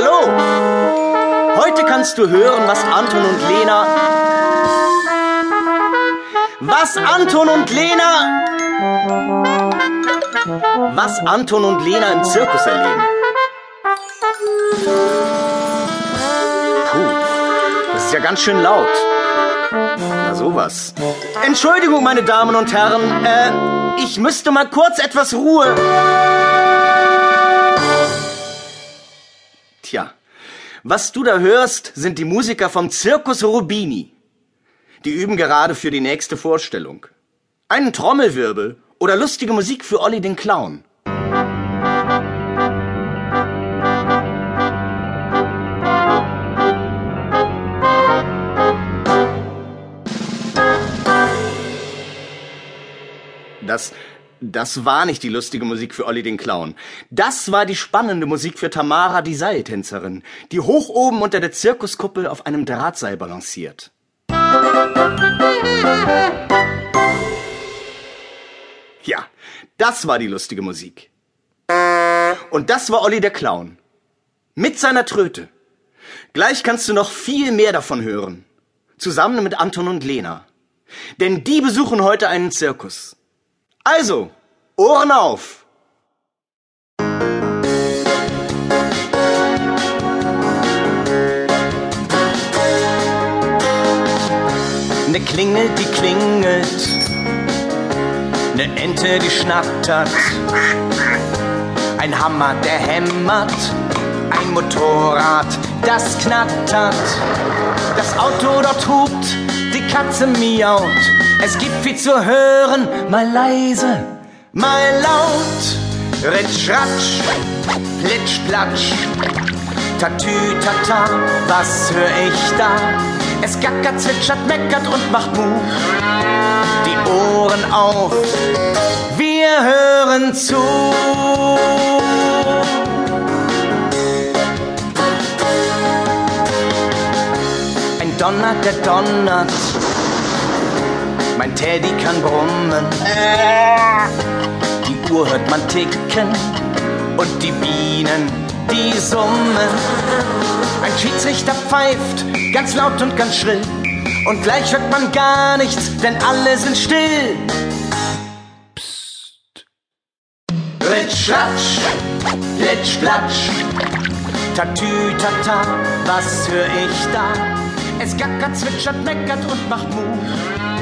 Hallo! Heute kannst du hören, was Anton und Lena. Was Anton und Lena. Was Anton und Lena im Zirkus erleben. Puh, das ist ja ganz schön laut. Na sowas. Entschuldigung, meine Damen und Herren. Äh, ich müsste mal kurz etwas Ruhe. Tja, was du da hörst, sind die Musiker vom Circus Rubini. Die üben gerade für die nächste Vorstellung. Einen Trommelwirbel oder lustige Musik für Olli den Clown. Das, das war nicht die lustige Musik für Olli den Clown. Das war die spannende Musik für Tamara, die Seiltänzerin, die hoch oben unter der Zirkuskuppel auf einem Drahtseil balanciert. Ja, das war die lustige Musik. Und das war Olli der Clown. Mit seiner Tröte. Gleich kannst du noch viel mehr davon hören. Zusammen mit Anton und Lena. Denn die besuchen heute einen Zirkus. Also, Ohren auf! Ne Klingel, die klingelt, ne Ente, die schnattert, ein Hammer, der hämmert, ein Motorrad, das knattert, das Auto dort hupt, Katze miaut, es gibt viel zu hören, mal leise, mal laut, ritsch, ratsch, plitsch, platsch, tatü, tata, was hör ich da? Es gackert, zwitschert, meckert und macht Mut. Die Ohren auf, wir hören zu. Ein Donner, der donnert. Mein Teddy kann brummen. Die Uhr hört man ticken und die Bienen, die summen. Ein Schiedsrichter pfeift, ganz laut und ganz schrill. Und gleich hört man gar nichts, denn alle sind still. Psst. Ritsch, ratsch, plitsch, platsch. Tatü, tata, was hör ich da? Es gackert, zwitschert, meckert und macht Mut.